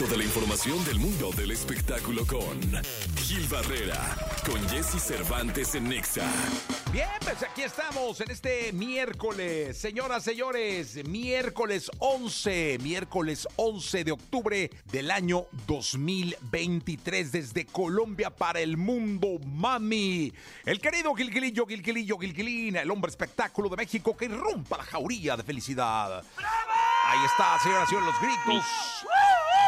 Toda la información del mundo del espectáculo con Gil Barrera, con Jesse Cervantes en Nexa. Bien, pues aquí estamos en este miércoles, señoras, señores, miércoles 11, miércoles 11 de octubre del año 2023 desde Colombia para el mundo, mami. El querido Gilgilillo, Gilgilillo, Gilgilín, el hombre espectáculo de México que irrumpa la jauría de felicidad. Ahí está, señoras y señores, los gritos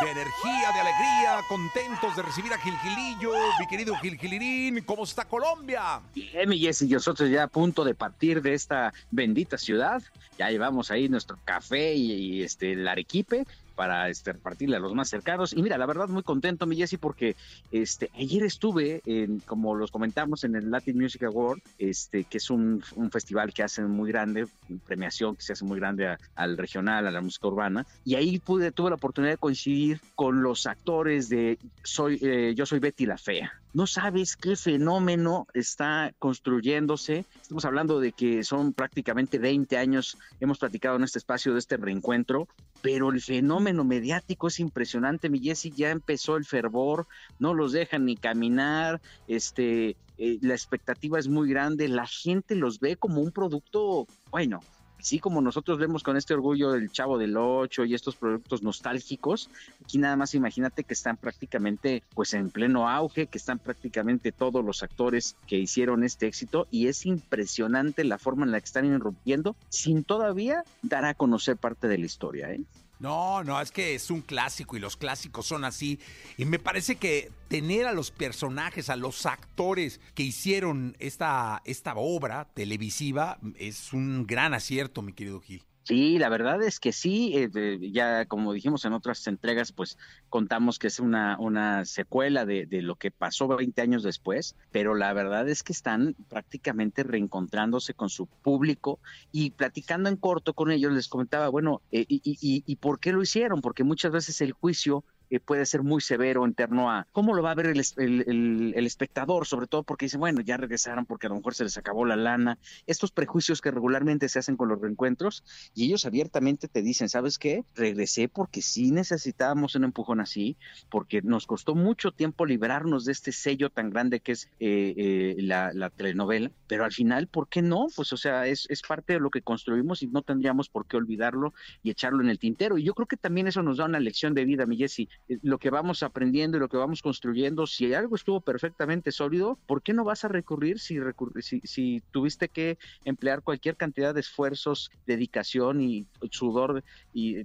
de energía, de alegría, contentos de recibir a Gilgilillo, mi querido Gilgilirín. ¿Cómo está Colombia? Bien, mi Jessy, nosotros ya a punto de partir de esta bendita ciudad. Ya llevamos ahí nuestro café y, y este, el arequipe para este, repartirle a los más cercanos. Y mira, la verdad, muy contento, mi Jessy, porque este, ayer estuve, en, como los comentamos, en el Latin Music Award, este, que es un, un festival que hacen muy grande, premiación que se hace muy grande a, al regional, a la música urbana. Y ahí pude, tuve la oportunidad de coincidir con los actores de soy, eh, Yo Soy Betty la Fea. No sabes qué fenómeno está construyéndose. Estamos hablando de que son prácticamente 20 años, hemos platicado en este espacio de este reencuentro, pero el fenómeno mediático es impresionante. Mi Jessy ya empezó el fervor, no los dejan ni caminar, este, eh, la expectativa es muy grande, la gente los ve como un producto, bueno, así como nosotros vemos con este orgullo del Chavo del Ocho y estos productos nostálgicos, aquí nada más imagínate que están prácticamente pues en pleno auge, que están prácticamente todos los actores que hicieron este éxito y es impresionante la forma en la que están irrumpiendo sin todavía dar a conocer parte de la historia, ¿eh? No, no, es que es un clásico y los clásicos son así. Y me parece que tener a los personajes, a los actores que hicieron esta, esta obra televisiva es un gran acierto, mi querido Gil. Sí, la verdad es que sí, eh, ya como dijimos en otras entregas, pues contamos que es una, una secuela de, de lo que pasó 20 años después, pero la verdad es que están prácticamente reencontrándose con su público y platicando en corto con ellos les comentaba, bueno, eh, y, y- y- ¿y por qué lo hicieron? Porque muchas veces el juicio eh, puede ser muy severo en torno a cómo lo va a ver el, el- el- espectador, sobre todo porque dicen, bueno, ya regresaron porque a lo mejor se les acabó la lana, estos prejuicios que regularmente se hacen con los reencuentros y ellos abiertamente te dicen, ¿sabes qué? Regresé porque sí necesitábamos un empujón así, porque nos costó mucho tiempo librarnos de este sello tan grande que es eh, eh, la, la telenovela, pero al final, ¿por qué no? Pues o sea, es, es parte de lo que construimos y no tendríamos por qué olvidarlo y echarlo en el tintero. Y yo creo que también eso nos da una lección de vida, mi Jessy. Eh, Lo que vamos aprendiendo y lo que vamos construyendo, si algo estuvo perfectamente sólido, ¿por qué no vas a recurrir si, si, si tuviste que emplear cualquier cantidad de esfuerzos, dedicación y sudor y,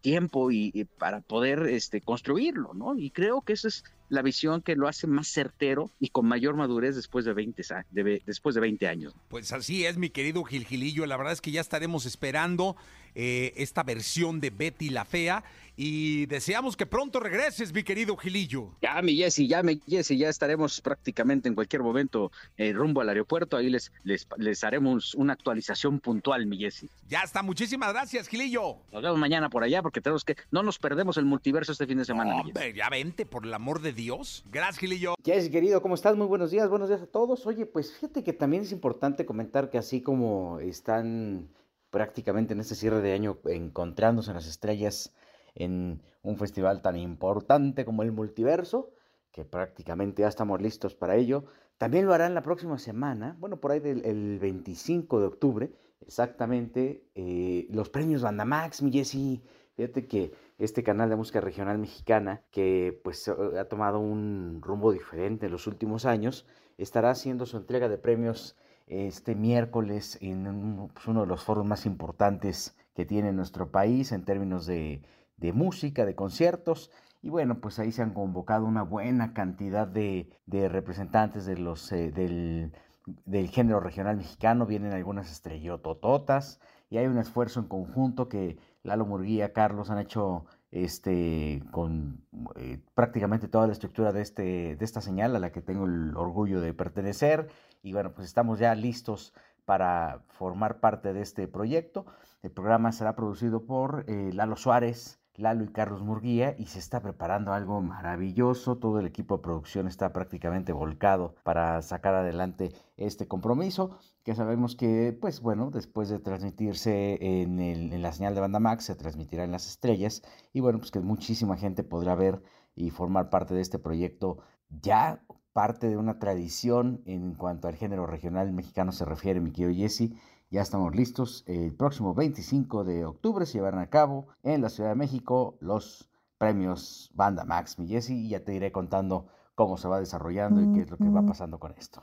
tiempo y, para poder este, construirlo, ¿no? Y creo que esa es la visión que lo hace más certero y con mayor madurez después de 20, sa- de ve- después de 20 años. Pues así es, mi querido Gil Gilillo. La verdad es que ya estaremos esperando eh, esta versión de Betty la Fea y deseamos que pronto regreses, mi querido Gilillo. Ya, mi Jessy, ya, mi Jessy, ya estaremos prácticamente en cualquier momento eh, rumbo al aeropuerto. Ahí les, les, les haremos una actualización puntual, mi Jessy. Ya está, muchísimas gracias, Gilillo. Nos vemos mañana por allá porque tenemos que, no nos perdemos el multiverso este fin de semana. Hombre, ya vente, por el amor de Dios. Gracias, Gilillo. Jess, querido, ¿cómo estás? Muy buenos días, buenos días a todos. Oye, pues fíjate que también es importante comentar que así como están prácticamente en este cierre de año encontrándose las estrellas en un festival tan importante como el multiverso, que prácticamente ya estamos listos para ello, también lo harán la próxima semana, bueno, por ahí del el 25 de octubre, exactamente, eh, los premios Bandamax, mi Jessy. Fíjate que este canal de música regional mexicana, que pues ha tomado un rumbo diferente en los últimos años, estará haciendo su entrega de premios este miércoles en un- pues, uno de los foros más importantes que tiene nuestro país en términos de, de música, de conciertos. Y bueno, pues ahí se han convocado una buena cantidad de, representantes de los, eh, del, del género regional mexicano. Vienen algunas estrellotototas y hay un esfuerzo en conjunto que Lalo Murguía, Carlos han hecho este, con eh, prácticamente toda la estructura de, este, de esta señal a la que tengo el orgullo de pertenecer. Y bueno, pues estamos ya listos para formar parte de este proyecto. El programa será producido por eh, Lalo Suárez, Lalo y Carlos Murguía y se está preparando algo maravilloso. Todo el equipo de producción está prácticamente volcado para sacar adelante este compromiso que sabemos que, pues bueno, después de transmitirse en, en la señal de banda Max, se transmitirá en las estrellas y bueno, pues que muchísima gente podrá ver y formar parte de este proyecto ya parte de una tradición en cuanto al género regional mexicano se refiere, mi querido Jesse. Ya estamos listos. El próximo 25 de octubre se llevarán a cabo en la Ciudad de México los premios Banda Max, mi Jesse, y ya te iré contando cómo se va desarrollando y qué es lo que va pasando con esto.